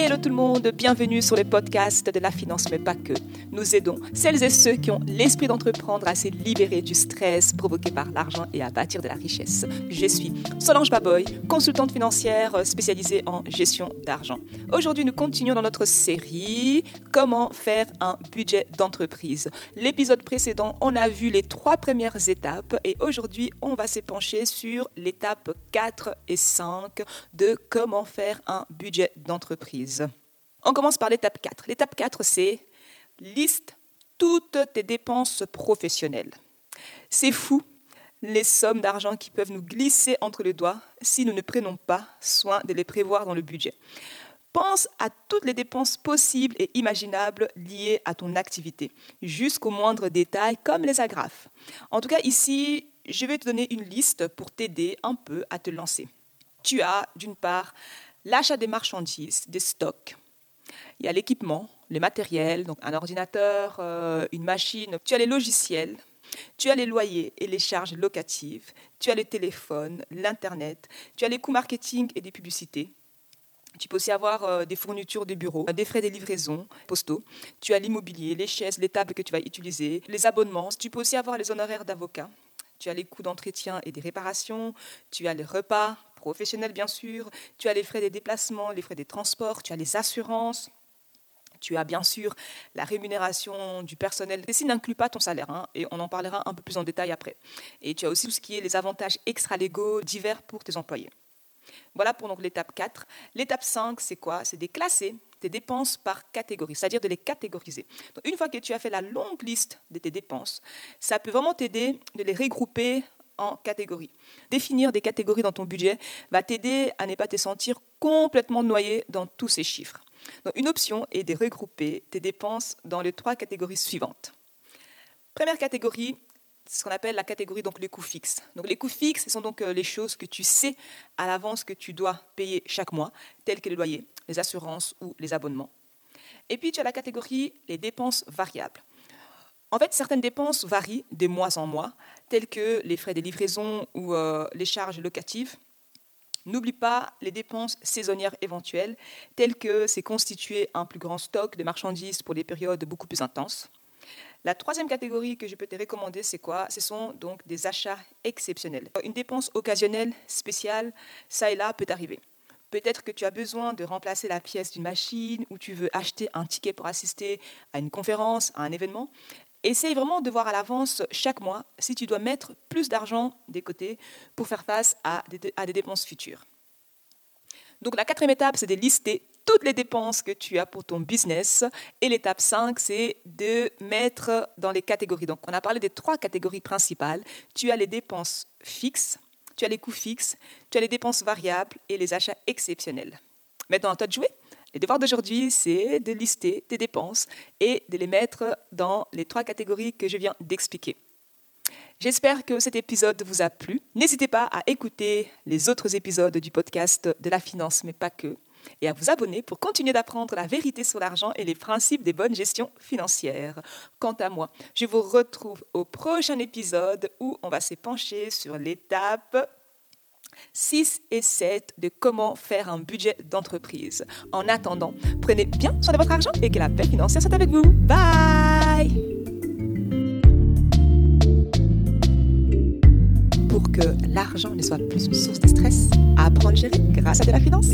Hello tout le monde, bienvenue sur le podcast de la finance, mais pas que. Nous aidons celles et ceux qui ont l'esprit d'entreprendre à se libérer du stress provoqué par l'argent et à bâtir de la richesse. Je suis Solange Baboy, consultante financière spécialisée en gestion d'argent. Aujourd'hui, nous continuons dans notre série Comment faire un budget d'entreprise. L'épisode précédent, on a vu les trois premières étapes et aujourd'hui, on va s'épancher sur l'étape 4 et 5 de comment faire un budget d'entreprise. On commence par l'étape 4. L'étape 4, c'est liste toutes tes dépenses professionnelles. C'est fou les sommes d'argent qui peuvent nous glisser entre les doigts si nous ne prenons pas soin de les prévoir dans le budget. Pense à toutes les dépenses possibles et imaginables liées à ton activité, jusqu'au moindre détail comme les agrafes. En tout cas, ici, je vais te donner une liste pour t'aider un peu à te lancer. Tu as, d'une part, l'achat des marchandises, des stocks. Il y a l'équipement, le matériel, donc un ordinateur, euh, une machine. Tu as les logiciels, tu as les loyers et les charges locatives, tu as le téléphone, l'Internet, tu as les coûts marketing et des publicités. Tu peux aussi avoir euh, des fournitures de bureau, des frais de livraison postaux. Tu as l'immobilier, les chaises, les tables que tu vas utiliser, les abonnements. Tu peux aussi avoir les honoraires d'avocat. Tu as les coûts d'entretien et des réparations. Tu as les repas, professionnel bien sûr, tu as les frais des déplacements, les frais des transports, tu as les assurances, tu as bien sûr la rémunération du personnel. Ceci n'inclut pas ton salaire, hein, et on en parlera un peu plus en détail après. Et tu as aussi tout ce qui est les avantages extra-légaux divers pour tes employés. Voilà pour donc l'étape 4. L'étape 5, c'est quoi? C'est déclasser tes dépenses par catégorie, c'est-à-dire de les catégoriser. Une fois que tu as fait la longue liste de tes dépenses, ça peut vraiment t'aider de les regrouper en catégories. Définir des catégories dans ton budget va t'aider à ne pas te sentir complètement noyé dans tous ces chiffres. une option est de regrouper tes dépenses dans les trois catégories suivantes. Première catégorie, c'est ce qu'on appelle la catégorie donc les coûts fixes. Donc les coûts fixes, ce sont donc euh, les choses que tu sais à l'avance que tu dois payer chaque mois, telles que le loyer, les assurances ou les abonnements. Et puis tu as la catégorie les dépenses variables. En fait, certaines dépenses varient de mois en mois, telles que les frais de livraison ou euh, les charges locatives. N'oublie pas les dépenses saisonnières éventuelles, telles que c'est constituer un plus grand stock de marchandises pour des périodes beaucoup plus intenses. La troisième catégorie que je peux te recommander, c'est quoi? Ce sont donc des achats exceptionnels. Une dépense occasionnelle, spéciale, ça et là peut arriver. Peut-être que tu as besoin de remplacer la pièce d'une machine ou tu veux acheter un ticket pour assister à une conférence, à un événement. Essaye vraiment de voir à l'avance chaque mois si tu dois mettre plus d'argent des côtés pour faire face à des, dépenses futures. Donc la quatrième étape, c'est de lister toutes les dépenses que tu as pour ton business. Et l'étape 5, c'est de mettre dans les catégories. Donc on a parlé des trois catégories principales. Tu as les dépenses fixes, tu as les coûts fixes, tu as les dépenses variables et les achats exceptionnels. Maintenant, à toi de jouer. Le devoir d'aujourd'hui, c'est de lister tes dépenses et de les mettre dans les trois catégories que je viens d'expliquer. J'espère que cet épisode vous a plu. N'hésitez pas à écouter les autres épisodes du podcast de la finance, mais pas que, et à vous abonner pour continuer d'apprendre la vérité sur l'argent et les principes des bonnes gestions financières. Quant à moi, je vous retrouve au prochain épisode où on va s'épancher sur l'étape 6 et 7 de comment faire un budget d'entreprise. En attendant, prenez bien soin de votre argent et que la paix financière soit avec vous. Bye Pour que l'argent ne soit plus une source de stress, apprendre à gérer grâce à de la finance.